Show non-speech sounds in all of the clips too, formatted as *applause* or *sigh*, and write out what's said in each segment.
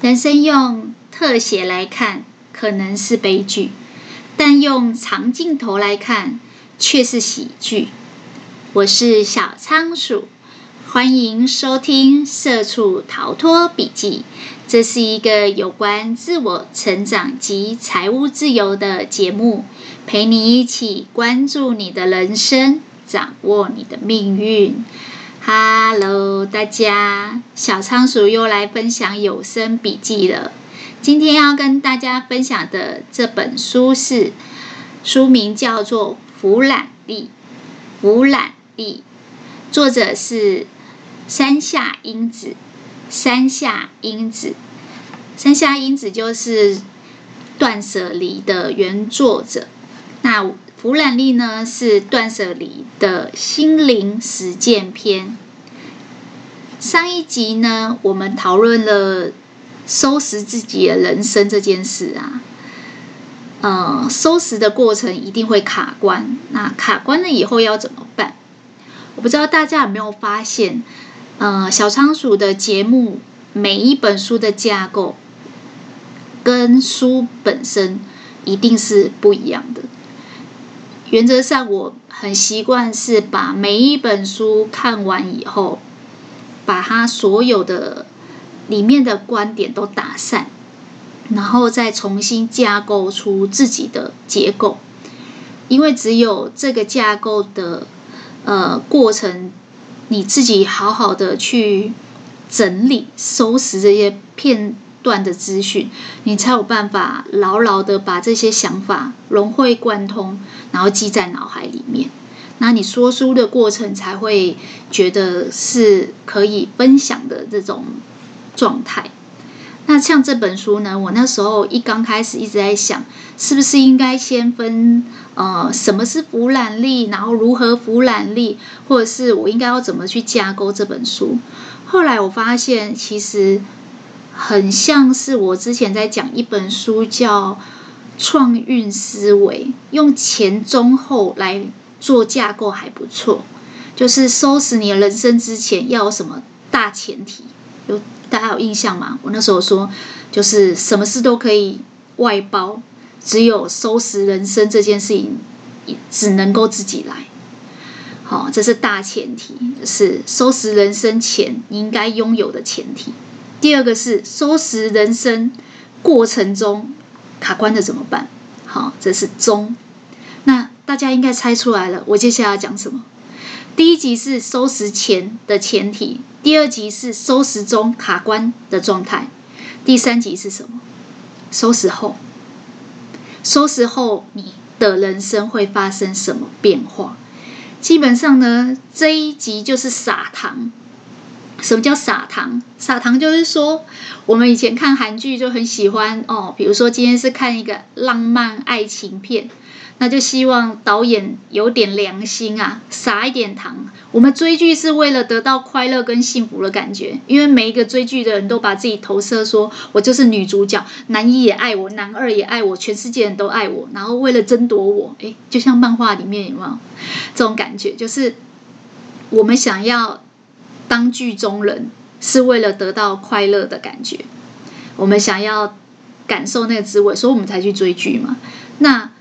人生用特写来看，可能是悲剧；但用长镜头来看，却是喜剧。我是小仓鼠，欢迎收听《社畜逃脱笔记》。这是一个有关自我成长及财务自由的节目，陪你一起关注你的人生，掌握你的命运。Hello，大家，小仓鼠又来分享有声笔记了。今天要跟大家分享的这本书是，书名叫做《俯览力》，俯览力，作者是山下英子。山下英子，山下英子就是《断舍离》的原作者。那弗兰利呢，是断舍离的心灵实践篇。上一集呢，我们讨论了收拾自己的人生这件事啊。呃，收拾的过程一定会卡关，那卡关了以后要怎么办？我不知道大家有没有发现，呃，小仓鼠的节目每一本书的架构跟书本身一定是不一样的。原则上，我很习惯是把每一本书看完以后，把它所有的里面的观点都打散，然后再重新架构出自己的结构。因为只有这个架构的呃过程，你自己好好的去整理、收拾这些片段的资讯，你才有办法牢牢的把这些想法融会贯通。然后记在脑海里面，那你说书的过程才会觉得是可以分享的这种状态。那像这本书呢，我那时候一刚开始一直在想，是不是应该先分呃什么是俯览力，然后如何俯览力，或者是我应该要怎么去架构这本书？后来我发现，其实很像是我之前在讲一本书叫。创运思维用前中后来做架构还不错，就是收拾你的人生之前要有什么大前提？有大家有印象吗？我那时候说，就是什么事都可以外包，只有收拾人生这件事情只能够自己来。好，这是大前提，是收拾人生前你应该拥有的前提。第二个是收拾人生过程中。卡关的怎么办？好，这是中。那大家应该猜出来了，我接下来要讲什么？第一集是收拾前的前提，第二集是收拾中卡关的状态，第三集是什么？收拾后。收拾后，你的人生会发生什么变化？基本上呢，这一集就是撒糖。什么叫撒糖？撒糖就是说，我们以前看韩剧就很喜欢哦，比如说今天是看一个浪漫爱情片，那就希望导演有点良心啊，撒一点糖。我们追剧是为了得到快乐跟幸福的感觉，因为每一个追剧的人都把自己投射说，我就是女主角，男一也爱我，男二也爱我，全世界人都爱我，然后为了争夺我，诶，就像漫画里面有没有这种感觉？就是我们想要。当剧中人是为了得到快乐的感觉，我们想要感受那个滋味，所以我们才去追剧嘛。那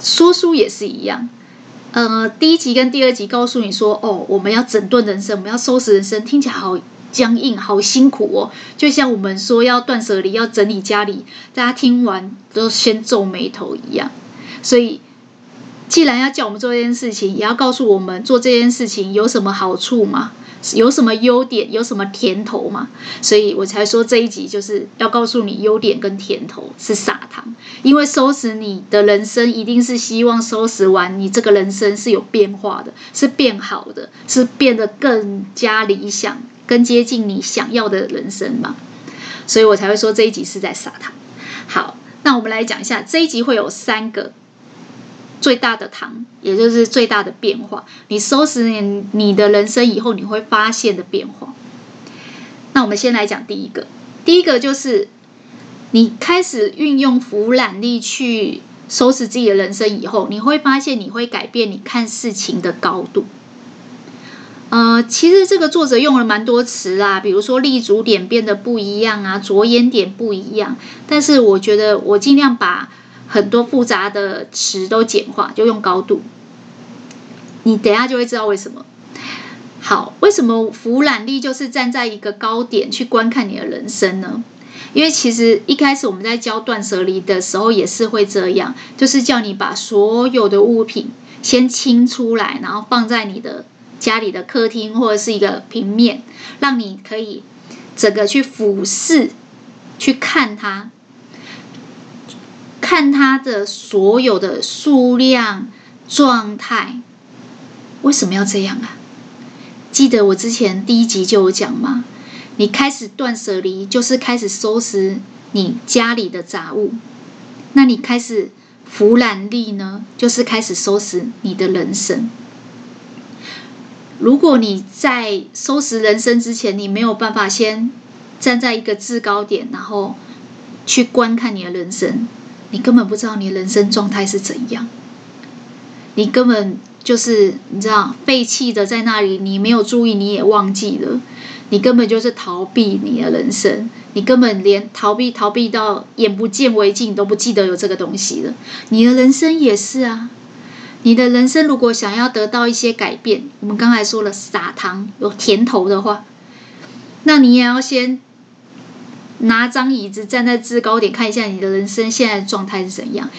说书也是一样，呃，第一集跟第二集告诉你说，哦，我们要整顿人生，我们要收拾人生，听起来好僵硬，好辛苦哦。就像我们说要断舍离，要整理家里，大家听完都先皱眉头一样。所以，既然要叫我们做这件事情，也要告诉我们做这件事情有什么好处吗？有什么优点，有什么甜头嘛？所以我才说这一集就是要告诉你优点跟甜头是撒糖，因为收拾你的人生一定是希望收拾完你这个人生是有变化的，是变好的，是变得更加理想，更接近你想要的人生嘛。所以我才会说这一集是在撒糖。好，那我们来讲一下这一集会有三个。最大的糖，也就是最大的变化。你收拾你你的人生以后，你会发现的变化。那我们先来讲第一个，第一个就是你开始运用俯览力去收拾自己的人生以后，你会发现你会改变你看事情的高度。呃，其实这个作者用了蛮多词啦，比如说立足点变得不一样啊，着眼点不一样。但是我觉得我尽量把很多复杂的词都简化，就用高度。你等一下就会知道为什么。好，为什么俯瞰力就是站在一个高点去观看你的人生呢？因为其实一开始我们在教断舍离的时候也是会这样，就是叫你把所有的物品先清出来，然后放在你的家里的客厅或者是一个平面，让你可以整个去俯视，去看它，看它的所有的数量、状态。为什么要这样啊？记得我之前第一集就有讲吗？你开始断舍离，就是开始收拾你家里的杂物。那你开始俯瞰力呢，就是开始收拾你的人生。如果你在收拾人生之前，你没有办法先站在一个制高点，然后去观看你的人生，你根本不知道你人生状态是怎样。你根本就是你知道废弃的在那里，你没有注意，你也忘记了。你根本就是逃避你的人生，你根本连逃避逃避到眼不见为净，都不记得有这个东西了。你的人生也是啊，你的人生如果想要得到一些改变，我们刚才说了撒糖有甜头的话，那你也要先拿张椅子站在制高点看一下你的人生现在的状态是怎样。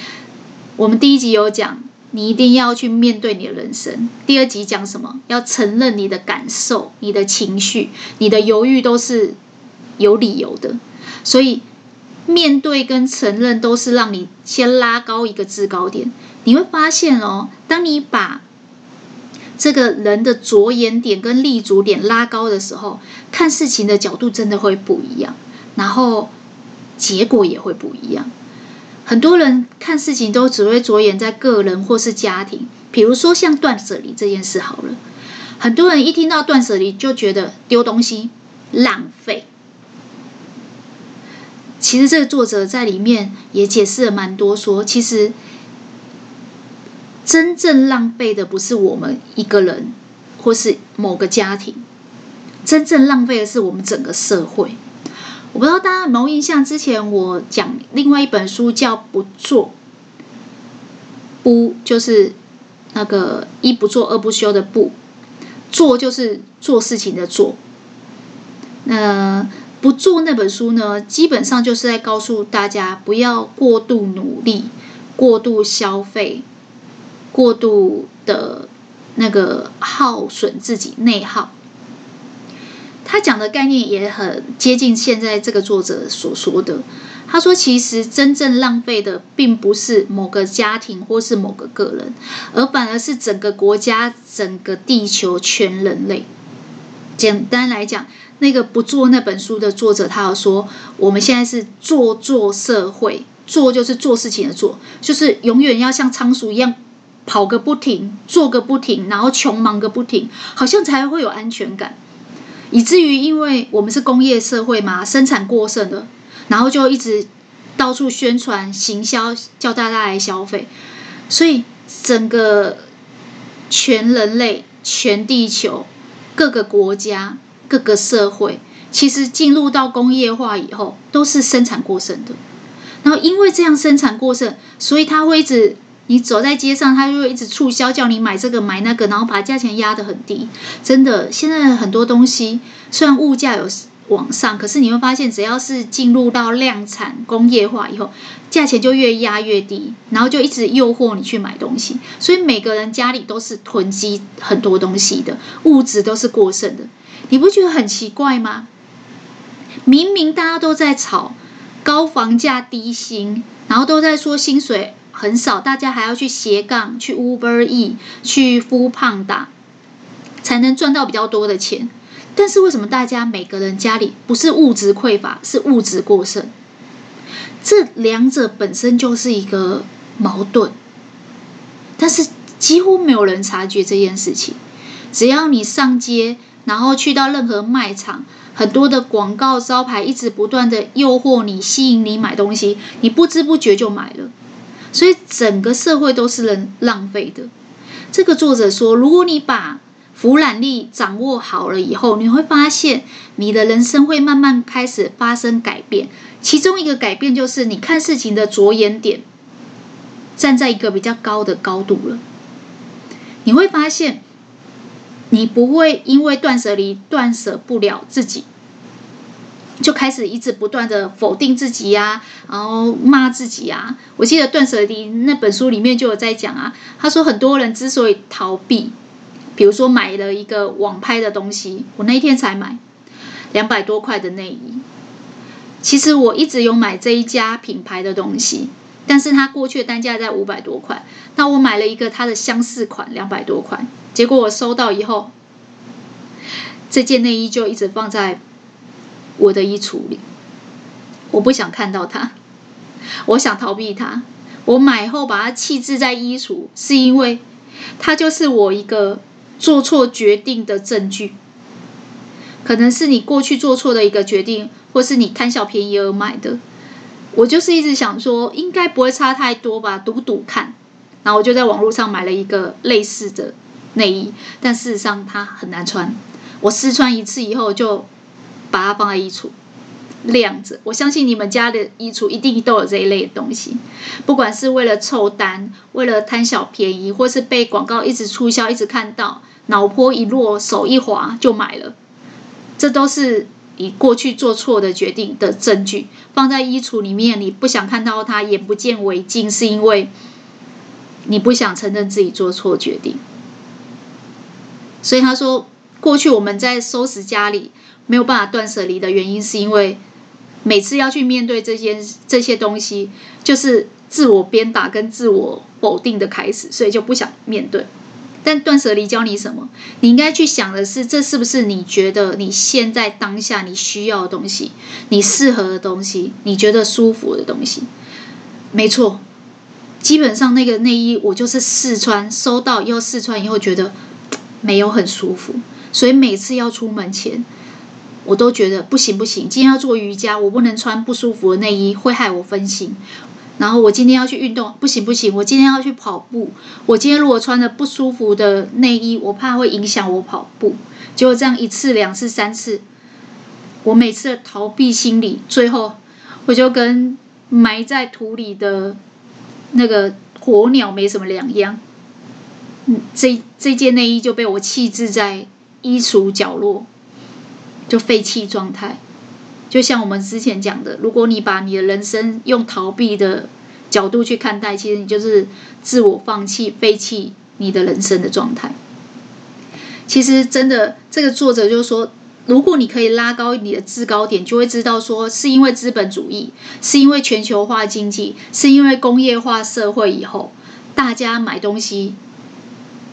我们第一集有讲。你一定要去面对你的人生。第二集讲什么？要承认你的感受、你的情绪、你的犹豫都是有理由的。所以，面对跟承认都是让你先拉高一个制高点。你会发现哦，当你把这个人的着眼点跟立足点拉高的时候，看事情的角度真的会不一样，然后结果也会不一样。很多人看事情都只会着眼在个人或是家庭，比如说像断舍离这件事好了。很多人一听到断舍离就觉得丢东西浪费。其实这个作者在里面也解释了蛮多，说其实真正浪费的不是我们一个人或是某个家庭，真正浪费的是我们整个社会。我不知道大家有没有印象，之前我讲另外一本书叫《不做》，不就是那个一不做二不休的不，做就是做事情的做。那不做那本书呢，基本上就是在告诉大家不要过度努力、过度消费、过度的那个耗损自己、内耗。他讲的概念也很接近现在这个作者所说的。他说，其实真正浪费的并不是某个家庭或是某个个人，而反而是整个国家、整个地球、全人类。简单来讲，那个不做那本书的作者，他要说，我们现在是做做社会，做就是做事情的做，就是永远要像仓鼠一样跑个不停，做个不停，然后穷忙个不停，好像才会有安全感。以至于，因为我们是工业社会嘛，生产过剩的，然后就一直到处宣传、行销，叫大家来消费，所以整个全人类、全地球、各个国家、各个社会，其实进入到工业化以后，都是生产过剩的。然后因为这样生产过剩，所以它会一直。你走在街上，他就会一直促销，叫你买这个买那个，然后把价钱压得很低。真的，现在很多东西虽然物价有往上，可是你会发现，只要是进入到量产工业化以后，价钱就越压越低，然后就一直诱惑你去买东西。所以每个人家里都是囤积很多东西的，物质都是过剩的。你不觉得很奇怪吗？明明大家都在炒高房价、低薪，然后都在说薪水。很少，大家还要去斜杠，去 Uber E，去富胖打才能赚到比较多的钱。但是为什么大家每个人家里不是物质匮乏，是物质过剩？这两者本身就是一个矛盾，但是几乎没有人察觉这件事情。只要你上街，然后去到任何卖场，很多的广告招牌一直不断的诱惑你、吸引你买东西，你不知不觉就买了。所以整个社会都是人浪费的。这个作者说，如果你把俯瞰力掌握好了以后，你会发现你的人生会慢慢开始发生改变。其中一个改变就是你看事情的着眼点站在一个比较高的高度了。你会发现，你不会因为断舍离断舍不了自己，就开始一直不断的否定自己呀、然后骂自己啊。我记得断舍离那本书里面就有在讲啊，他说很多人之所以逃避。比如说买了一个网拍的东西，我那一天才买两百多块的内衣。其实我一直有买这一家品牌的东西，但是它过去的单价在五百多块。那我买了一个它的相似款，两百多块。结果我收到以后，这件内衣就一直放在我的衣橱里，我不想看到它，我想逃避它。我买后把它弃置在衣橱，是因为它就是我一个。做错决定的证据，可能是你过去做错的一个决定，或是你贪小便宜而买的。我就是一直想说，应该不会差太多吧，赌赌看。然后我就在网络上买了一个类似的内衣，但事实上它很难穿。我试穿一次以后，就把它放在衣橱晾着。我相信你们家的衣橱一定都有这一类的东西，不管是为了凑单，为了贪小便宜，或是被广告一直促销，一直看到。脑波一落，手一滑就买了，这都是你过去做错的决定的证据，放在衣橱里面，你不想看到它，眼不见为净，是因为你不想承认自己做错决定。所以他说，过去我们在收拾家里没有办法断舍离的原因，是因为每次要去面对这些这些东西，就是自我鞭打跟自我否定的开始，所以就不想面对。但断舍离教你什么？你应该去想的是，这是不是你觉得你现在当下你需要的东西，你适合的东西，你觉得舒服的东西？没错，基本上那个内衣我就是试穿，收到以后试穿以后觉得没有很舒服，所以每次要出门前，我都觉得不行不行，今天要做瑜伽，我不能穿不舒服的内衣，会害我分心。然后我今天要去运动，不行不行，我今天要去跑步。我今天如果穿的不舒服的内衣，我怕会影响我跑步。结果这样一次、两次、三次，我每次逃避心理，最后我就跟埋在土里的那个火鸟没什么两样。嗯，这这件内衣就被我弃置在衣橱角落，就废弃状态。就像我们之前讲的，如果你把你的人生用逃避的角度去看待，其实你就是自我放弃、废弃你的人生的状态。其实真的，这个作者就是说，如果你可以拉高你的制高点，就会知道说，是因为资本主义，是因为全球化经济，是因为工业化社会以后，大家买东西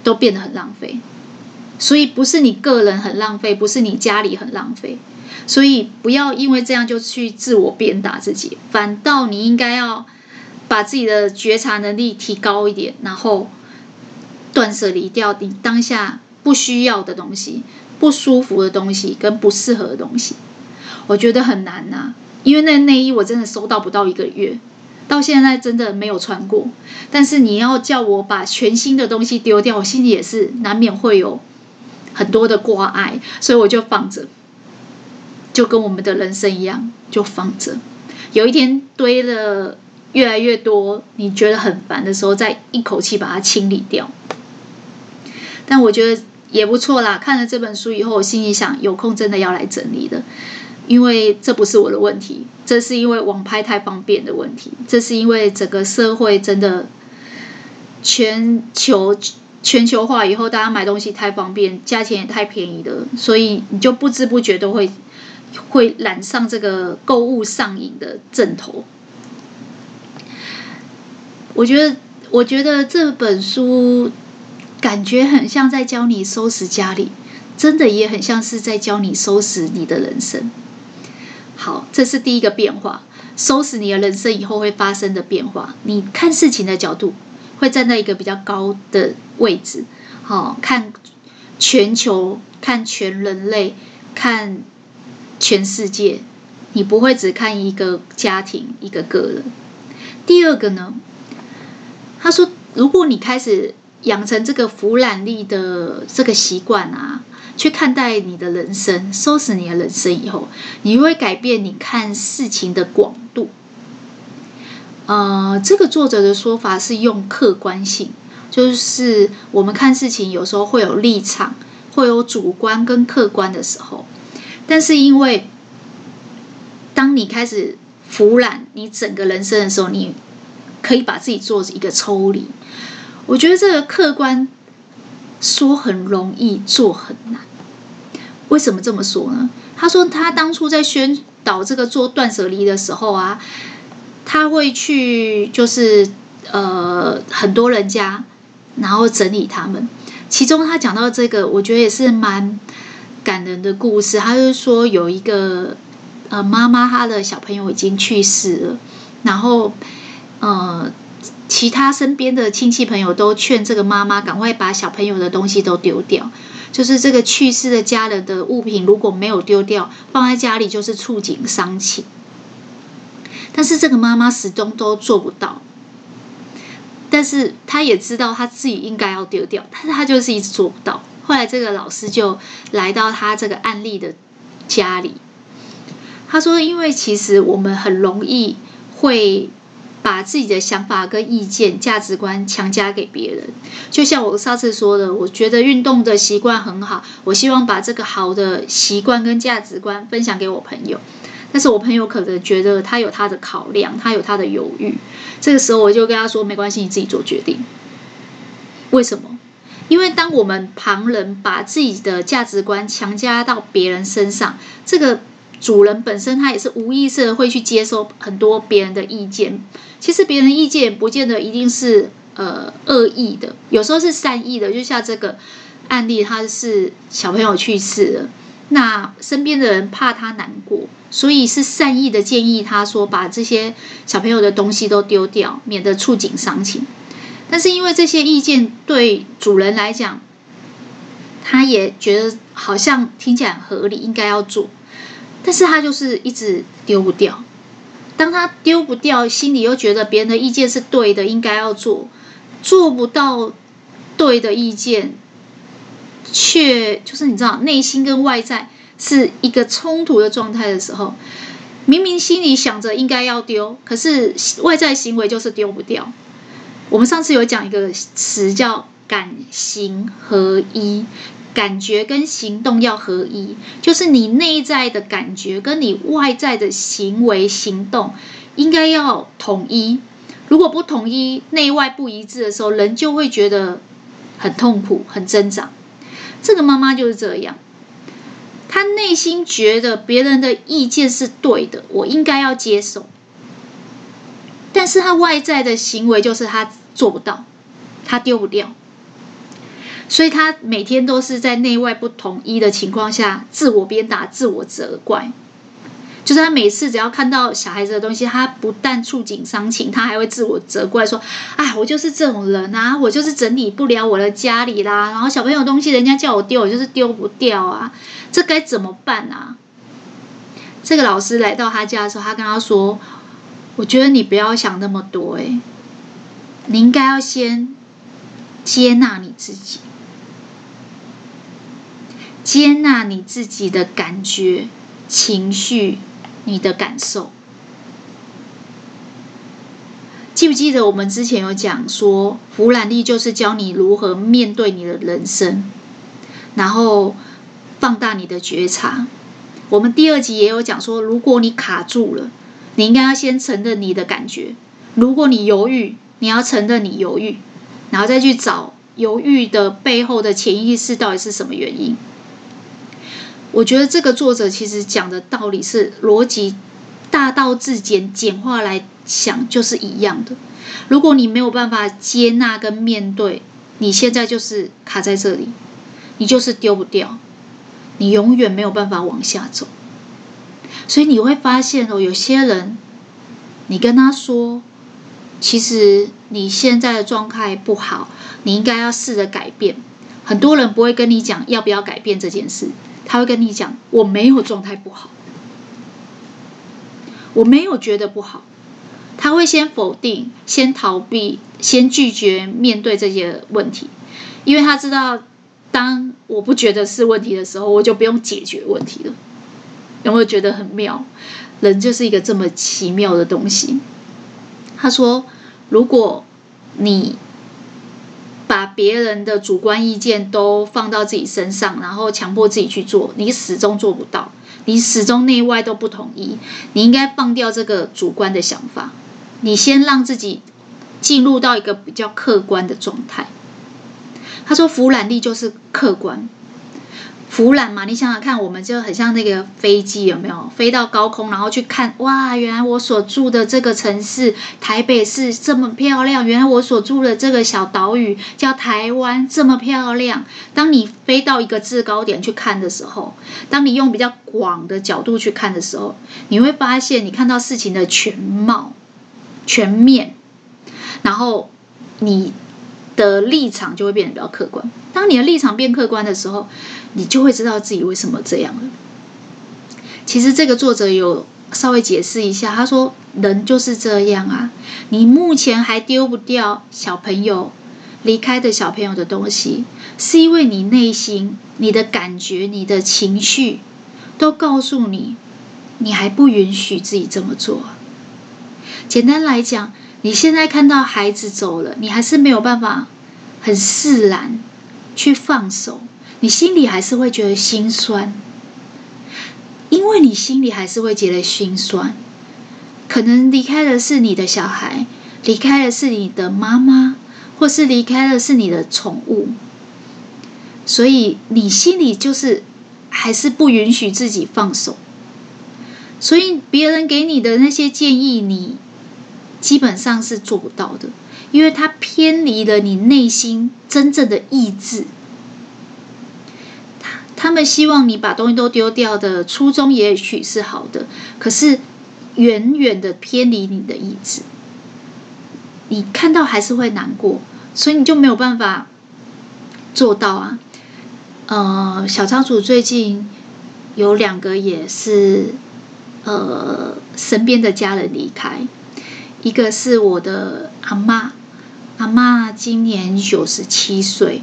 都变得很浪费。所以不是你个人很浪费，不是你家里很浪费。所以不要因为这样就去自我鞭打自己，反倒你应该要把自己的觉察能力提高一点，然后断舍离掉你当下不需要的东西、不舒服的东西跟不适合的东西。我觉得很难呐，因为那内衣我真的收到不到一个月，到现在真的没有穿过。但是你要叫我把全新的东西丢掉，我心里也是难免会有很多的挂碍，所以我就放着。就跟我们的人生一样，就放着。有一天堆了越来越多，你觉得很烦的时候，再一口气把它清理掉。但我觉得也不错啦。看了这本书以后，我心里想，有空真的要来整理的，因为这不是我的问题，这是因为网拍太方便的问题，这是因为整个社会真的全球全球化以后，大家买东西太方便，价钱也太便宜了，所以你就不知不觉都会。会染上这个购物上瘾的症头。我觉得，我觉得这本书感觉很像在教你收拾家里，真的也很像是在教你收拾你的人生。好，这是第一个变化，收拾你的人生以后会发生的变化。你看事情的角度会站在一个比较高的位置，好，看全球，看全人类，看。全世界，你不会只看一个家庭、一个个人。第二个呢，他说，如果你开始养成这个俯瞰力的这个习惯啊，去看待你的人生，收拾你的人生以后，你会改变你看事情的广。呃，这个作者的说法是用客观性，就是我们看事情有时候会有立场，会有主观跟客观的时候，但是因为当你开始俯览你整个人生的时候，你可以把自己做一个抽离。我觉得这个客观说很容易，做很难。为什么这么说呢？他说他当初在宣导这个做断舍离的时候啊。他会去，就是呃，很多人家，然后整理他们。其中他讲到这个，我觉得也是蛮感人的故事。他就说，有一个呃妈妈，她的小朋友已经去世了，然后呃，其他身边的亲戚朋友都劝这个妈妈赶快把小朋友的东西都丢掉。就是这个去世的家人的物品如果没有丢掉，放在家里就是触景伤情。但是这个妈妈始终都做不到，但是她也知道她自己应该要丢掉，但是她就是一直做不到。后来这个老师就来到她这个案例的家里，他说：“因为其实我们很容易会把自己的想法跟意见、价值观强加给别人。就像我上次说的，我觉得运动的习惯很好，我希望把这个好的习惯跟价值观分享给我朋友。”但是我朋友可能觉得他有他的考量，他有他的犹豫。这个时候我就跟他说：“没关系，你自己做决定。”为什么？因为当我们旁人把自己的价值观强加到别人身上，这个主人本身他也是无意识的会去接受很多别人的意见。其实别人的意见不见得一定是呃恶意的，有时候是善意的。就像这个案例，他是小朋友去世了。那身边的人怕他难过，所以是善意的建议他说，把这些小朋友的东西都丢掉，免得触景伤情。但是因为这些意见对主人来讲，他也觉得好像听起来很合理，应该要做，但是他就是一直丢不掉。当他丢不掉，心里又觉得别人的意见是对的，应该要做，做不到对的意见。却就是你知道，内心跟外在是一个冲突的状态的时候，明明心里想着应该要丢，可是外在行为就是丢不掉。我们上次有讲一个词叫“感行合一”，感觉跟行动要合一，就是你内在的感觉跟你外在的行为行动应该要统一。如果不统一，内外不一致的时候，人就会觉得很痛苦、很挣扎。这个妈妈就是这样，她内心觉得别人的意见是对的，我应该要接受。但是她外在的行为就是她做不到，她丢不掉，所以她每天都是在内外不统一的情况下，自我鞭打、自我责怪。就是他每次只要看到小孩子的东西，他不但触景伤情，他还会自我责怪说：“哎，我就是这种人啊，我就是整理不了我的家里啦。然后小朋友东西，人家叫我丢，我就是丢不掉啊，这该怎么办啊？”这个老师来到他家的时候，他跟他说：“我觉得你不要想那么多，哎，你应该要先接纳你自己，接纳你自己的感觉、情绪。”你的感受，记不记得我们之前有讲说，俯瞰力就是教你如何面对你的人生，然后放大你的觉察。我们第二集也有讲说，如果你卡住了，你应该要先承认你的感觉；如果你犹豫，你要承认你犹豫，然后再去找犹豫的背后的潜意识到底是什么原因。我觉得这个作者其实讲的道理是逻辑大道至简，简化来想就是一样的。如果你没有办法接纳跟面对，你现在就是卡在这里，你就是丢不掉，你永远没有办法往下走。所以你会发现哦，有些人，你跟他说，其实你现在的状态不好，你应该要试着改变。很多人不会跟你讲要不要改变这件事。他会跟你讲：“我没有状态不好，我没有觉得不好。”他会先否定、先逃避、先拒绝面对这些问题。因为他知道，当我不觉得是问题的时候，我就不用解决问题了。有没有觉得很妙？人就是一个这么奇妙的东西。他说：“如果你把别人的主观意见都放到自己身上，然后强迫自己去做，你始终做不到。你始终内外都不统一。你应该放掉这个主观的想法，你先让自己进入到一个比较客观的状态。”他说：“俯瞰力就是客观。”俯瞰嘛，你想想看，我们就很像那个飞机，有没有飞到高空，然后去看，哇，原来我所住的这个城市台北市这么漂亮，原来我所住的这个小岛屿叫台湾这么漂亮。当你飞到一个制高点去看的时候，当你用比较广的角度去看的时候，你会发现你看到事情的全貌、全面，然后你的立场就会变得比较客观。当你的立场变客观的时候，你就会知道自己为什么这样了。其实这个作者有稍微解释一下，他说：“人就是这样啊，你目前还丢不掉小朋友离开的小朋友的东西，是因为你内心、你的感觉、你的情绪都告诉你，你还不允许自己这么做。简单来讲，你现在看到孩子走了，你还是没有办法很释然去放手。”你心里还是会觉得心酸，因为你心里还是会觉得心酸。可能离开的是你的小孩，离开的是你的妈妈，或是离开的是你的宠物，所以你心里就是还是不允许自己放手。所以别人给你的那些建议，你基本上是做不到的，因为它偏离了你内心真正的意志。他们希望你把东西都丢掉的初衷也许是好的，可是远远的偏离你的意志，你看到还是会难过，所以你就没有办法做到啊。呃，小仓鼠最近有两个也是呃身边的家人离开，一个是我的阿嬷，阿嬷今年九十七岁，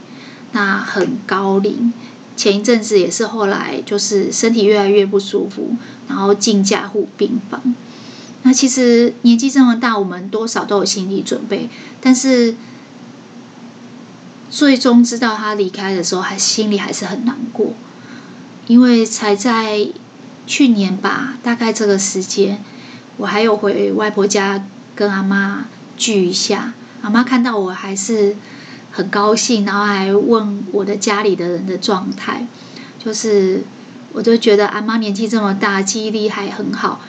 那很高龄。前一阵子也是，后来就是身体越来越不舒服，然后进加护病房。那其实年纪这么大，我们多少都有心理准备，但是最终知道他离开的时候，还心里还是很难过，因为才在去年吧，大概这个时间，我还有回外婆家跟阿妈聚一下，阿妈看到我还是。很高兴，然后还问我的家里的人的状态，就是我就觉得阿妈年纪这么大，记忆力还很好，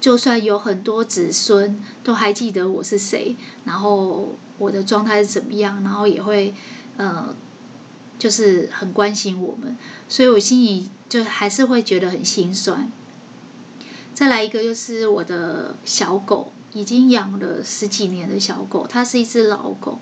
就算有很多子孙都还记得我是谁，然后我的状态是怎么样，然后也会呃，就是很关心我们，所以我心里就还是会觉得很心酸。再来一个就是我的小狗，已经养了十几年的小狗，它是一只老狗。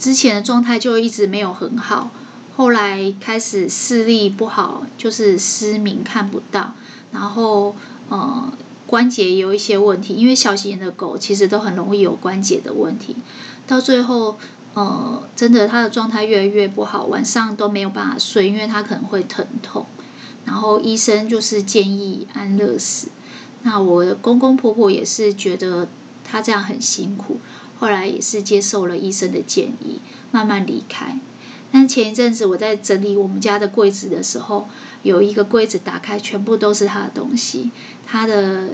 之前的状态就一直没有很好，后来开始视力不好，就是失明看不到，然后呃关节也有一些问题，因为小型的狗其实都很容易有关节的问题，到最后呃真的它的状态越来越不好，晚上都没有办法睡，因为它可能会疼痛，然后医生就是建议安乐死，那我公公婆婆也是觉得它这样很辛苦。后来也是接受了医生的建议，慢慢离开。但前一阵子我在整理我们家的柜子的时候，有一个柜子打开，全部都是他的东西，他的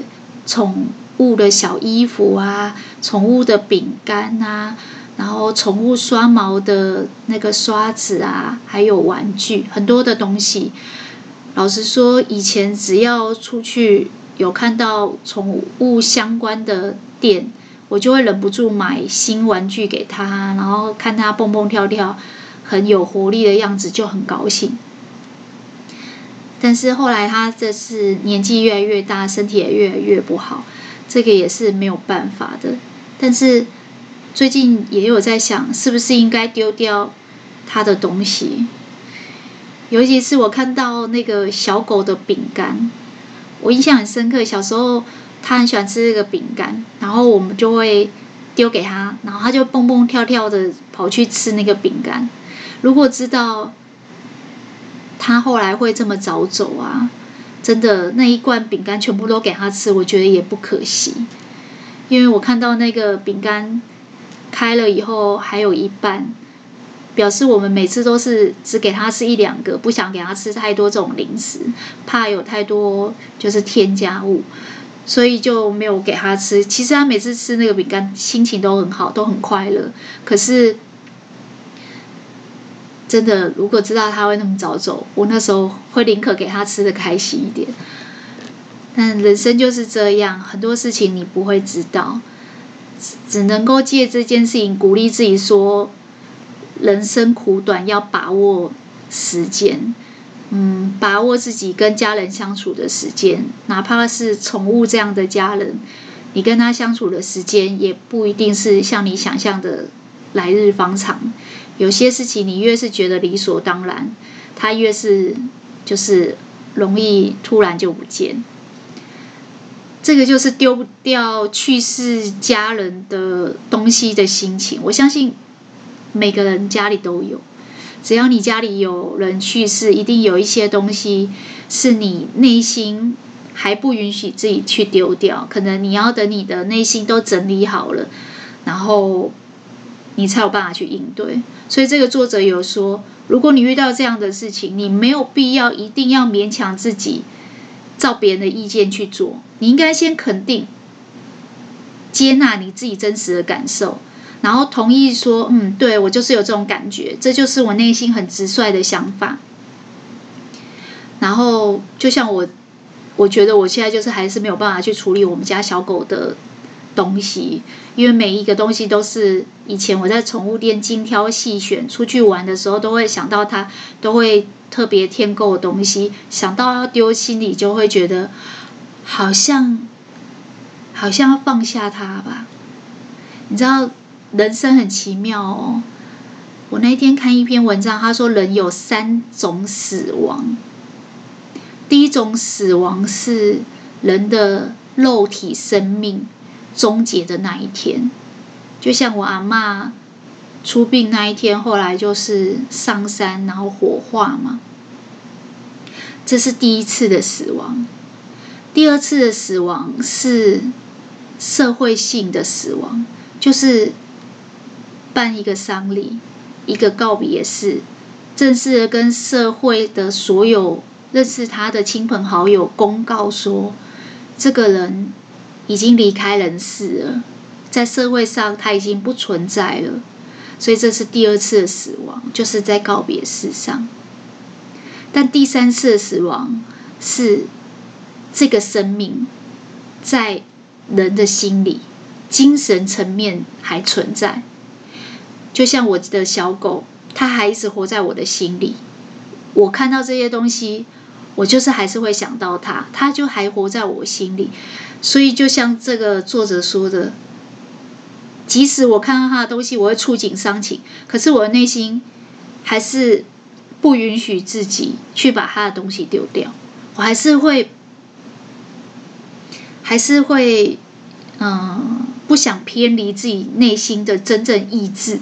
宠物的小衣服啊，宠物的饼干啊，然后宠物刷毛的那个刷子啊，还有玩具，很多的东西。老实说，以前只要出去有看到宠物相关的店，我就会忍不住买新玩具给他，然后看他蹦蹦跳跳，很有活力的样子，就很高兴。但是后来他这次年纪越来越大，身体也越来越不好，这个也是没有办法的。但是最近也有在想，是不是应该丢掉他的东西？尤其是我看到那个小狗的饼干，我印象很深刻，小时候。他很喜欢吃这个饼干，然后我们就会丢给他，然后他就蹦蹦跳跳的跑去吃那个饼干。如果知道他后来会这么早走啊，真的那一罐饼干全部都给他吃，我觉得也不可惜。因为我看到那个饼干开了以后还有一半，表示我们每次都是只给他吃一两个，不想给他吃太多这种零食，怕有太多就是添加物。所以就没有给他吃。其实他每次吃那个饼干，心情都很好，都很快乐。可是，真的，如果知道他会那么早走，我那时候会宁可给他吃的开心一点。但人生就是这样，很多事情你不会知道，只能够借这件事情鼓励自己说：人生苦短，要把握时间。嗯，把握自己跟家人相处的时间，哪怕是宠物这样的家人，你跟他相处的时间也不一定是像你想象的来日方长。有些事情你越是觉得理所当然，他越是就是容易突然就不见。这个就是丢不掉去世家人的东西的心情，我相信每个人家里都有。只要你家里有人去世，一定有一些东西是你内心还不允许自己去丢掉。可能你要等你的内心都整理好了，然后你才有办法去应对。所以这个作者有说，如果你遇到这样的事情，你没有必要一定要勉强自己照别人的意见去做，你应该先肯定、接纳你自己真实的感受。然后同意说，嗯，对，我就是有这种感觉，这就是我内心很直率的想法。然后就像我，我觉得我现在就是还是没有办法去处理我们家小狗的东西，因为每一个东西都是以前我在宠物店精挑细选，出去玩的时候都会想到它，都会特别添购的东西，想到要丢，心里就会觉得好像好像要放下它吧，你知道。人生很奇妙哦。我那天看一篇文章，他说人有三种死亡。第一种死亡是人的肉体生命终结的那一天，就像我阿嬷出殡那一天，后来就是上山然后火化嘛。这是第一次的死亡。第二次的死亡是社会性的死亡，就是。办一个丧礼，一个告别式，正式的跟社会的所有认识他的亲朋好友公告说，这个人已经离开人世了，在社会上他已经不存在了。所以这是第二次的死亡，就是在告别式上。但第三次的死亡是这个生命在人的心里，精神层面还存在。就像我的小狗，它还一直活在我的心里。我看到这些东西，我就是还是会想到它，它就还活在我心里。所以，就像这个作者说的，即使我看到他的东西，我会触景伤情，可是我的内心还是不允许自己去把他的东西丢掉。我还是会，还是会，嗯，不想偏离自己内心的真正意志。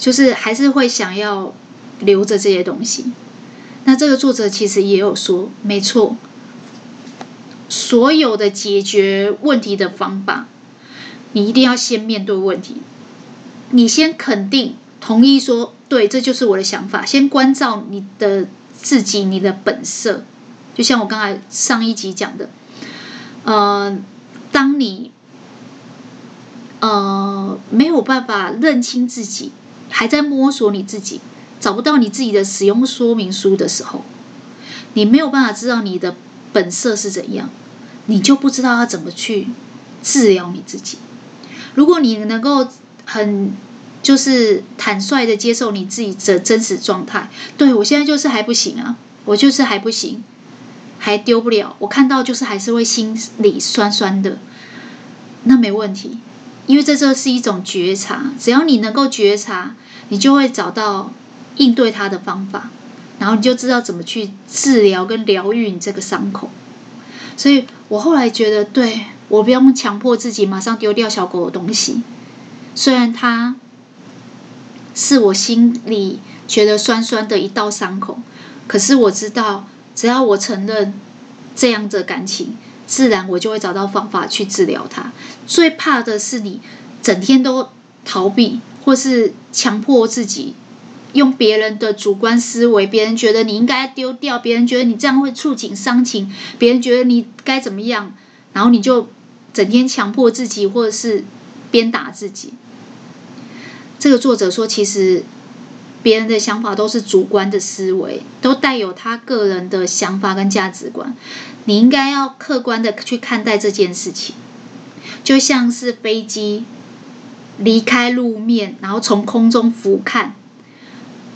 就是还是会想要留着这些东西。那这个作者其实也有说，没错，所有的解决问题的方法，你一定要先面对问题，你先肯定、同意说，对，这就是我的想法。先关照你的自己，你的本色。就像我刚才上一集讲的，呃，当你呃没有办法认清自己。还在摸索你自己，找不到你自己的使用说明书的时候，你没有办法知道你的本色是怎样，你就不知道要怎么去治疗你自己。如果你能够很就是坦率的接受你自己的真实状态，对，我现在就是还不行啊，我就是还不行，还丢不了，我看到就是还是会心里酸酸的，那没问题。因为这这是一种觉察，只要你能够觉察，你就会找到应对它的方法，然后你就知道怎么去治疗跟疗愈你这个伤口。所以我后来觉得，对，我不用强迫自己马上丢掉小狗的东西，虽然它是我心里觉得酸酸的一道伤口。可是我知道，只要我承认这样的感情，自然我就会找到方法去治疗它。最怕的是你整天都逃避，或是强迫自己用别人的主观思维，别人觉得你应该丢掉，别人觉得你这样会触景伤情，别人觉得你该怎么样，然后你就整天强迫自己，或者是鞭打自己。这个作者说，其实。别人的想法都是主观的思维，都带有他个人的想法跟价值观。你应该要客观的去看待这件事情，就像是飞机离开路面，然后从空中俯瞰，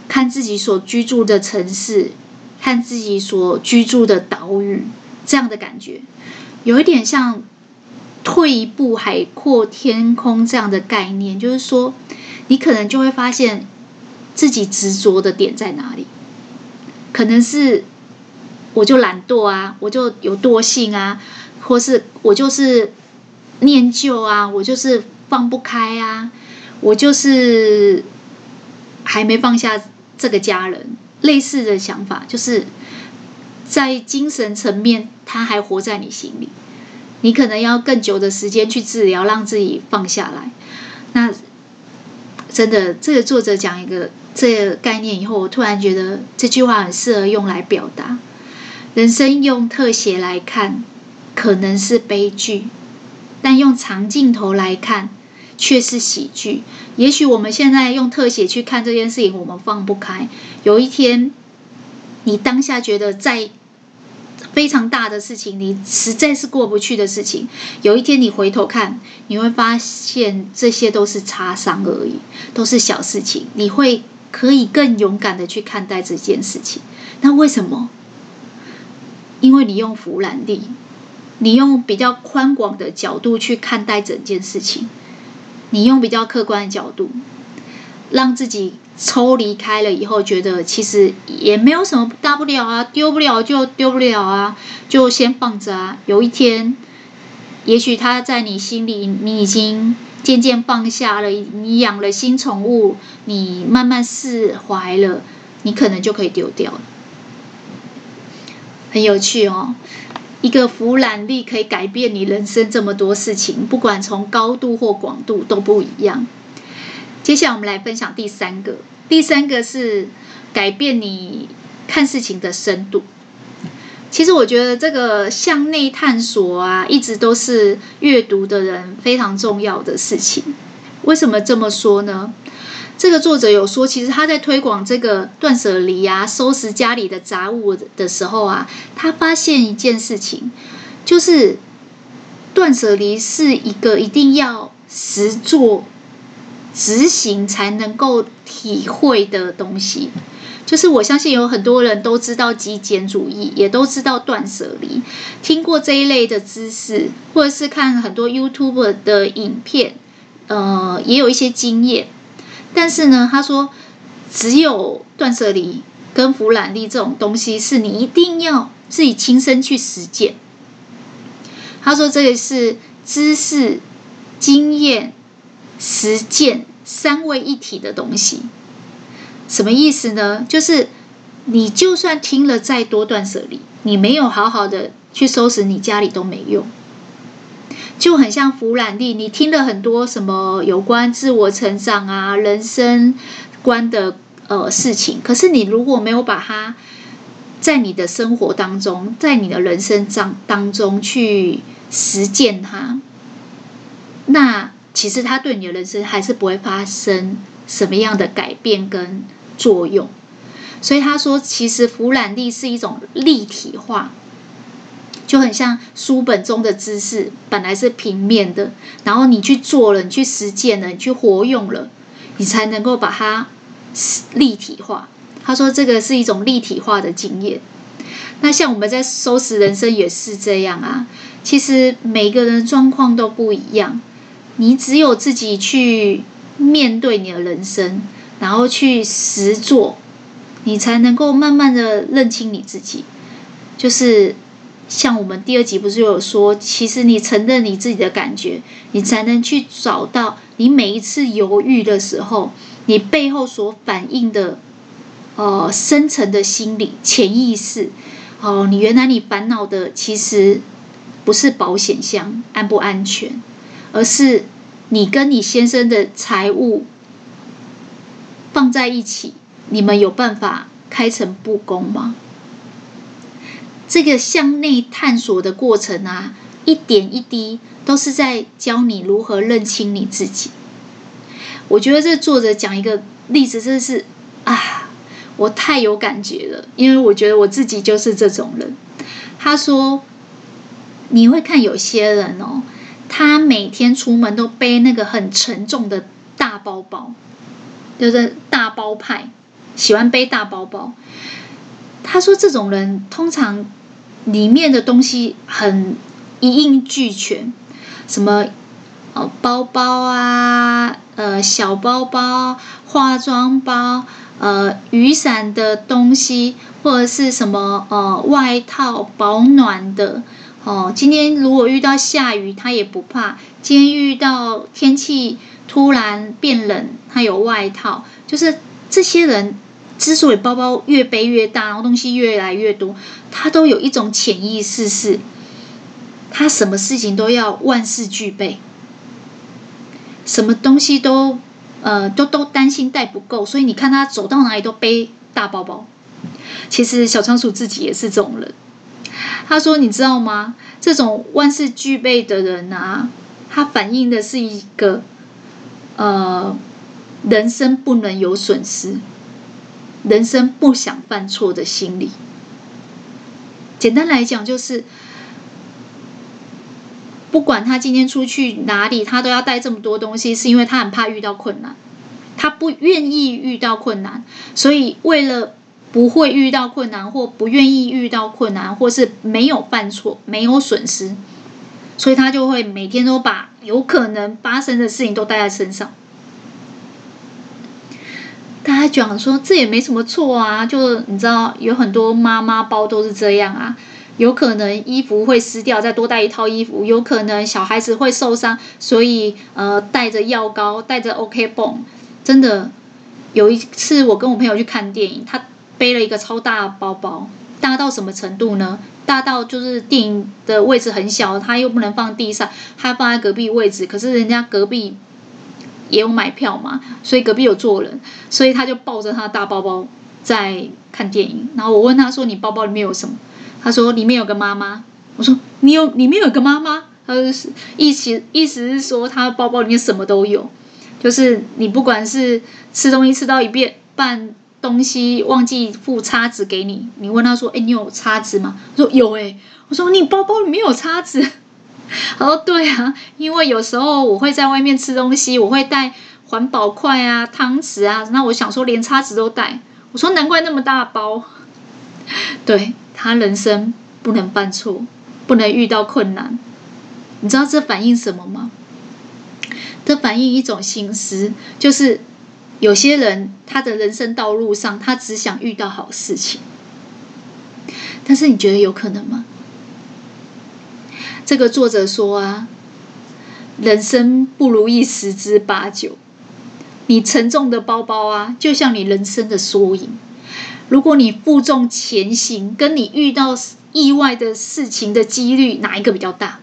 看自己所居住的城市，看自己所居住的岛屿，这样的感觉，有一点像退一步海阔天空这样的概念。就是说，你可能就会发现。自己执着的点在哪里？可能是我就懒惰啊，我就有惰性啊，或是我就是念旧啊，我就是放不开啊，我就是还没放下这个家人。类似的想法，就是在精神层面，他还活在你心里。你可能要更久的时间去治疗，让自己放下来。那真的，这个作者讲一个。这个概念以后，我突然觉得这句话很适合用来表达：人生用特写来看，可能是悲剧；但用长镜头来看，却是喜剧。也许我们现在用特写去看这件事情，我们放不开。有一天，你当下觉得在非常大的事情，你实在是过不去的事情，有一天你回头看，你会发现这些都是擦伤而已，都是小事情。你会。可以更勇敢的去看待这件事情。那为什么？因为你用弗兰利，你用比较宽广的角度去看待整件事情，你用比较客观的角度，让自己抽离开了以后，觉得其实也没有什么大不了啊，丢不了就丢不了啊，就先放着啊。有一天，也许他在你心里，你已经。渐渐放下了，你养了新宠物，你慢慢释怀了，你可能就可以丢掉了。很有趣哦，一个俯瞰力可以改变你人生这么多事情，不管从高度或广度都不一样。接下来我们来分享第三个，第三个是改变你看事情的深度。其实我觉得这个向内探索啊，一直都是阅读的人非常重要的事情。为什么这么说呢？这个作者有说，其实他在推广这个断舍离啊，收拾家里的杂物的时候啊，他发现一件事情，就是断舍离是一个一定要实做、执行才能够体会的东西。就是我相信有很多人都知道极简主义，也都知道断舍离，听过这一类的知识，或者是看很多 YouTube 的影片，呃，也有一些经验。但是呢，他说只有断舍离跟弗兰利这种东西，是你一定要自己亲身去实践。他说这个是知识、经验、实践三位一体的东西。什么意思呢？就是你就算听了再多断舍离，你没有好好的去收拾你家里都没用。就很像弗兰利，你听了很多什么有关自我成长啊、人生观的呃事情，可是你如果没有把它在你的生活当中，在你的人生当当中去实践它，那其实它对你的人生还是不会发生什么样的改变跟作用，所以他说，其实弗兰利是一种立体化，就很像书本中的知识本来是平面的，然后你去做了，你去实践了，你去活用了，你才能够把它立体化。他说，这个是一种立体化的经验。那像我们在收拾人生也是这样啊，其实每个人状况都不一样，你只有自己去面对你的人生。然后去实做，你才能够慢慢的认清你自己。就是像我们第二集不是有说，其实你承认你自己的感觉，你才能去找到你每一次犹豫的时候，你背后所反映的呃深层的心理潜意识。哦，你原来你烦恼的其实不是保险箱安不安全，而是你跟你先生的财务放在一起，你们有办法开诚布公吗？这个向内探索的过程啊，一点一滴都是在教你如何认清你自己。我觉得这作者讲一个例子，真的是啊。我太有感觉了，因为我觉得我自己就是这种人。他说：“你会看有些人哦，他每天出门都背那个很沉重的大包包，就是大包派，喜欢背大包包。”他说：“这种人通常里面的东西很一应俱全，什么哦，包包啊，呃，小包包，化妆包。”呃，雨伞的东西，或者是什么呃外套保暖的哦。今天如果遇到下雨，他也不怕。今天遇到天气突然变冷，他有外套。就是这些人之所以包包越背越大，然后东西越来越多，他都有一种潜意识是，他什么事情都要万事俱备，什么东西都。呃，都都担心带不够，所以你看他走到哪里都背大包包。其实小仓鼠自己也是这种人。他说：“你知道吗？这种万事俱备的人啊，他反映的是一个呃，人生不能有损失，人生不想犯错的心理。简单来讲，就是。”不管他今天出去哪里，他都要带这么多东西，是因为他很怕遇到困难，他不愿意遇到困难，所以为了不会遇到困难，或不愿意遇到困难，或是没有犯错、没有损失，所以他就会每天都把有可能发生的事情都带在身上。大家讲说这也没什么错啊，就你知道有很多妈妈包都是这样啊。有可能衣服会湿掉，再多带一套衣服；有可能小孩子会受伤，所以呃带着药膏，带着 OK 绷。真的有一次，我跟我朋友去看电影，他背了一个超大的包包，大到什么程度呢？大到就是电影的位置很小，他又不能放地上，他放在隔壁位置。可是人家隔壁也有买票嘛，所以隔壁有坐人，所以他就抱着他的大包包在看电影。然后我问他说：“你包包里面有什么？”他说里面有个妈妈，我说你有里面有个妈妈，他说意思意思是说他包包里面什么都有，就是你不管是吃东西吃到一半，东西忘记付叉子给你，你问他说，哎，你有叉子吗？他说有哎，我说你包包里面有叉子，他 *laughs* 说对啊，因为有时候我会在外面吃东西，我会带环保筷啊、汤匙啊，那我想说连叉子都带，我说难怪那么大包，*laughs* 对。他人生不能犯错，不能遇到困难，你知道这反映什么吗？这反映一种心思，就是有些人他的人生道路上，他只想遇到好事情。但是你觉得有可能吗？这个作者说啊，人生不如意十之八九，你沉重的包包啊，就像你人生的缩影。如果你负重前行，跟你遇到意外的事情的几率哪一个比较大？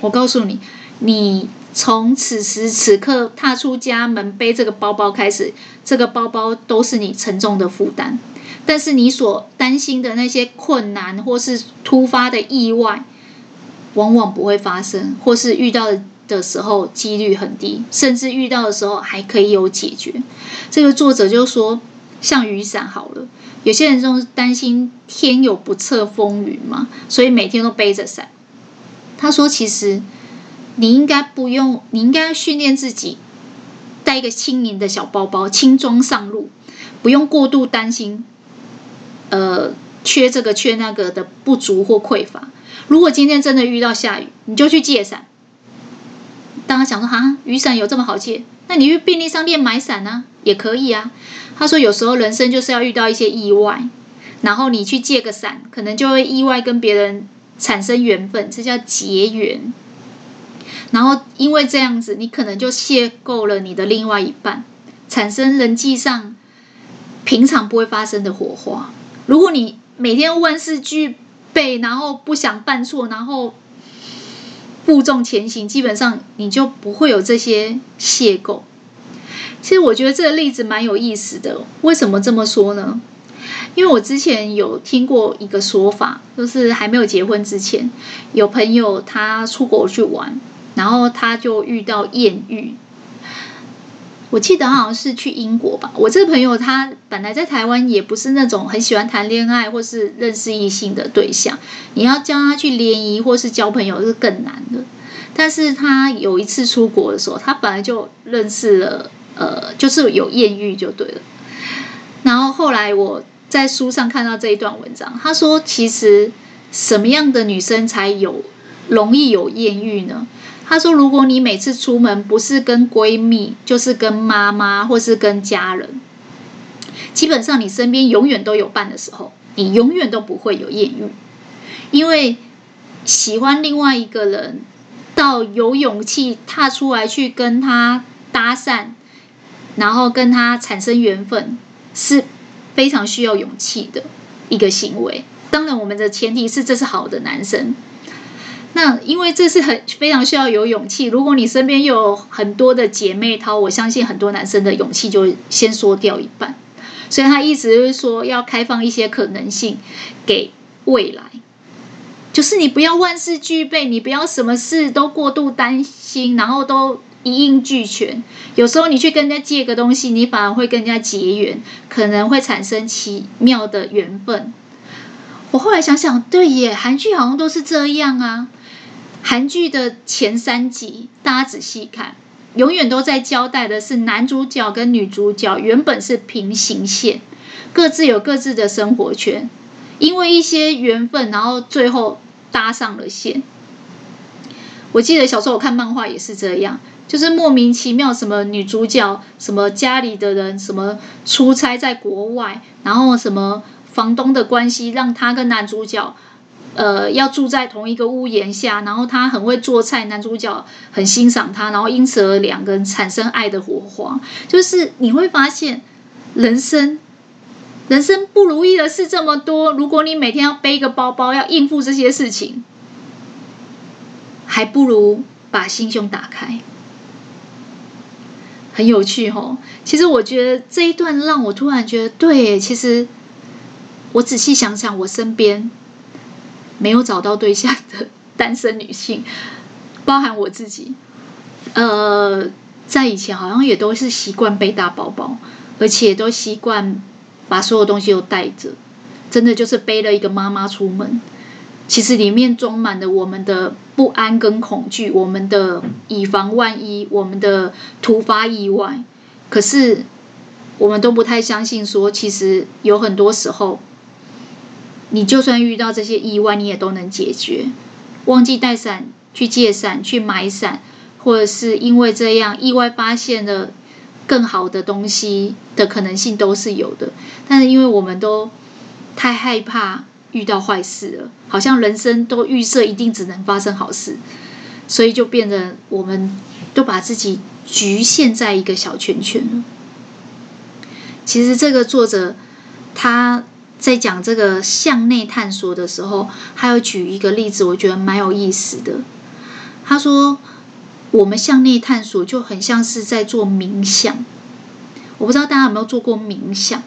我告诉你，你从此时此刻踏出家门，背这个包包开始，这个包包都是你沉重的负担。但是你所担心的那些困难或是突发的意外，往往不会发生，或是遇到的时候几率很低，甚至遇到的时候还可以有解决。这个作者就说。像雨伞好了，有些人就是担心天有不测风云嘛，所以每天都背着伞。他说：“其实你应该不用，你应该训练自己带一个轻盈的小包包，轻装上路，不用过度担心，呃，缺这个缺那个的不足或匮乏。如果今天真的遇到下雨，你就去借伞。大家想说啊，雨伞有这么好借？那你去便利商店买伞呢，也可以啊。”他说：“有时候人生就是要遇到一些意外，然后你去借个伞，可能就会意外跟别人产生缘分，这叫结缘。然后因为这样子，你可能就邂逅了你的另外一半，产生人际上平常不会发生的火花。如果你每天万事俱备，然后不想犯错，然后负重前行，基本上你就不会有这些邂逅。其实我觉得这个例子蛮有意思的。为什么这么说呢？因为我之前有听过一个说法，就是还没有结婚之前，有朋友他出国去玩，然后他就遇到艳遇。我记得好像是去英国吧。我这个朋友他本来在台湾也不是那种很喜欢谈恋爱或是认识异性的对象，你要叫他去联谊或是交朋友是更难的。但是他有一次出国的时候，他本来就认识了，呃，就是有艳遇就对了。然后后来我在书上看到这一段文章，他说其实什么样的女生才有容易有艳遇呢？他说：“如果你每次出门不是跟闺蜜，就是跟妈妈或是跟家人，基本上你身边永远都有伴的时候，你永远都不会有艳遇，因为喜欢另外一个人，到有勇气踏出来去跟他搭讪，然后跟他产生缘分，是非常需要勇气的一个行为。当然，我们的前提是这是好的男生。”那因为这是很非常需要有勇气。如果你身边有很多的姐妹淘，我相信很多男生的勇气就先缩掉一半。所以他一直说，要开放一些可能性给未来，就是你不要万事俱备，你不要什么事都过度担心，然后都一应俱全。有时候你去跟人家借个东西，你反而会跟人家结缘，可能会产生奇妙的缘分。我后来想想，对耶，韩剧好像都是这样啊。韩剧的前三集，大家仔细看，永远都在交代的是男主角跟女主角原本是平行线，各自有各自的生活圈，因为一些缘分，然后最后搭上了线。我记得小时候我看漫画也是这样，就是莫名其妙，什么女主角，什么家里的人，什么出差在国外，然后什么房东的关系，让他跟男主角。呃，要住在同一个屋檐下，然后他很会做菜，男主角很欣赏他，然后因此而两个人产生爱的火花。就是你会发现，人生人生不如意的事这么多，如果你每天要背一个包包，要应付这些事情，还不如把心胸打开。很有趣哦，其实我觉得这一段让我突然觉得，对，其实我仔细想想，我身边。没有找到对象的单身女性，*laughs* 包含我自己，呃，在以前好像也都是习惯背大包包，而且都习惯把所有东西都带着，真的就是背了一个妈妈出门。其实里面装满了我们的不安跟恐惧，我们的以防万一，我们的突发意外。可是我们都不太相信，说其实有很多时候。你就算遇到这些意外，你也都能解决。忘记带伞，去借伞，去买伞，或者是因为这样意外发现了更好的东西的可能性都是有的。但是因为我们都太害怕遇到坏事了，好像人生都预设一定只能发生好事，所以就变得我们都把自己局限在一个小圈圈了。其实这个作者他。在讲这个向内探索的时候，他有举一个例子，我觉得蛮有意思的。他说，我们向内探索就很像是在做冥想。我不知道大家有没有做过冥想？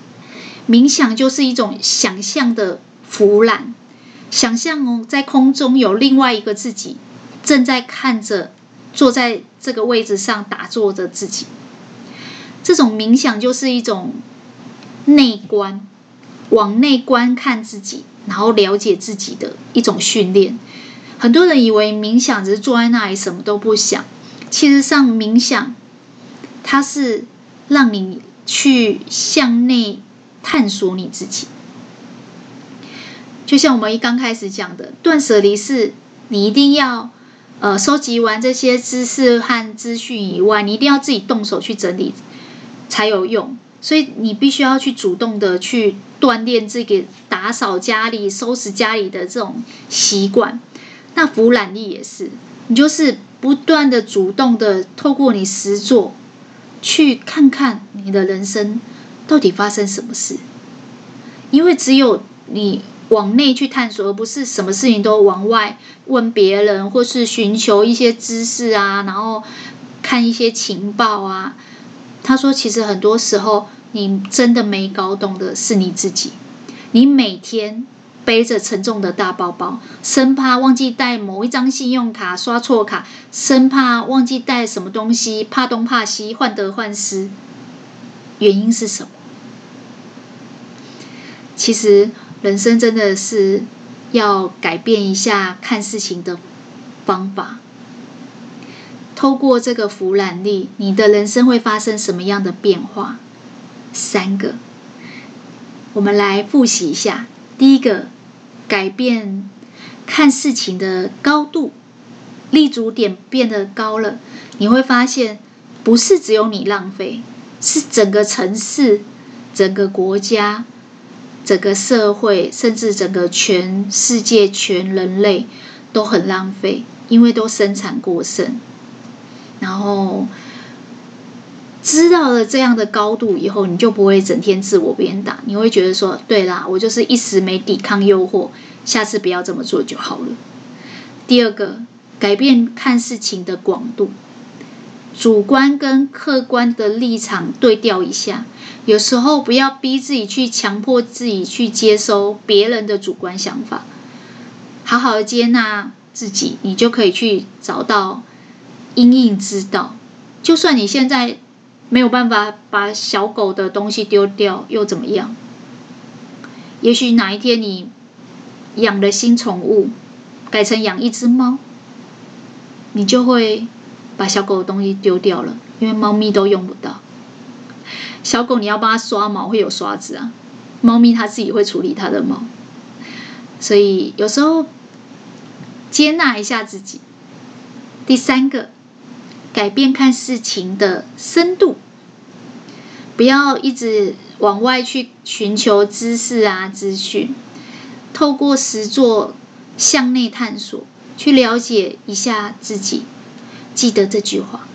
冥想就是一种想象的俯瞰，想象哦，在空中有另外一个自己正在看着坐在这个位置上打坐着自己。这种冥想就是一种内观。往内观看自己，然后了解自己的一种训练。很多人以为冥想只是坐在那里什么都不想，其实上冥想它是让你去向内探索你自己。就像我们一刚开始讲的，断舍离是你一定要呃收集完这些知识和资讯以外，你一定要自己动手去整理才有用。所以你必须要去主动的去锻炼这个打扫家里、收拾家里的这种习惯。那俯瞰力也是，你就是不断的主动的透过你实作，去看看你的人生到底发生什么事？因为只有你往内去探索，而不是什么事情都往外问别人，或是寻求一些知识啊，然后看一些情报啊。他说，其实很多时候你真的没搞懂的是你自己。你每天背着沉重的大包包，生怕忘记带某一张信用卡，刷错卡，生怕忘记带什么东西，怕东怕西，患得患失。原因是什么？其实人生真的是要改变一下看事情的方法。透过这个俯瞰力，你的人生会发生什么样的变化？三个，我们来复习一下。第一个，改变看事情的高度，立足点变得高了，你会发现不是只有你浪费。是整个城市、整个国家、整个社会，甚至整个全世界、全人类都很浪费，因为都生产过剩。然后知道了这样的高度以后，你就不会整天自我鞭打，你会觉得说：“对啦，我就是一时没抵抗诱惑，下次不要这么做就好了。”第二个，改变看事情的广度。主观跟客观的立场对调一下，有时候不要逼自己去强迫自己去接收别人的主观想法，好好的接纳自己，你就可以去找到因应之道。就算你现在没有办法把小狗的东西丢掉，又怎么样？也许哪一天你养了新宠物，改成养一只猫，你就会。把小狗的东西丢掉了，因为猫咪都用不到。小狗你要帮它刷毛，会有刷子啊。猫咪它自己会处理它的毛，所以有时候接纳一下自己。第三个，改变看事情的深度，不要一直往外去寻求知识啊、资讯，透过实作向内探索，去了解一下自己。记得这句话：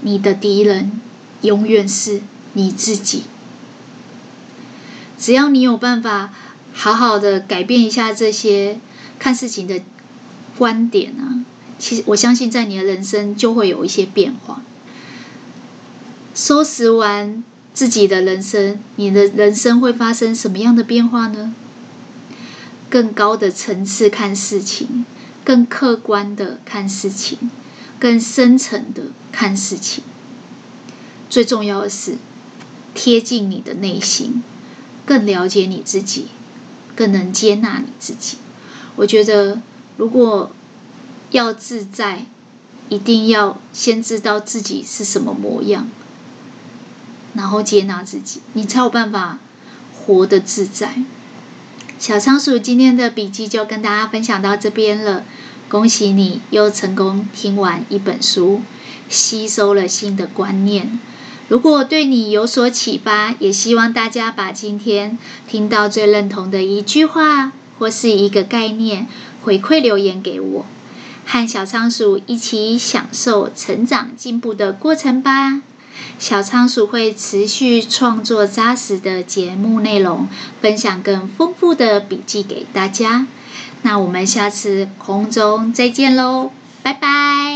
你的敌人永远是你自己。只要你有办法好好的改变一下这些看事情的观点啊，其实我相信在你的人生就会有一些变化。收拾完自己的人生，你的人生会发生什么样的变化呢？更高的层次看事情，更客观的看事情。更深层的看事情，最重要的是贴近你的内心，更了解你自己，更能接纳你自己。我觉得，如果要自在，一定要先知道自己是什么模样，然后接纳自己，你才有办法活得自在。小仓鼠今天的笔记就跟大家分享到这边了。恭喜你又成功听完一本书，吸收了新的观念。如果对你有所启发，也希望大家把今天听到最认同的一句话或是一个概念回馈留言给我，和小仓鼠一起享受成长进步的过程吧。小仓鼠会持续创作扎实的节目内容，分享更丰富的笔记给大家。那我们下次空中再见喽，拜拜。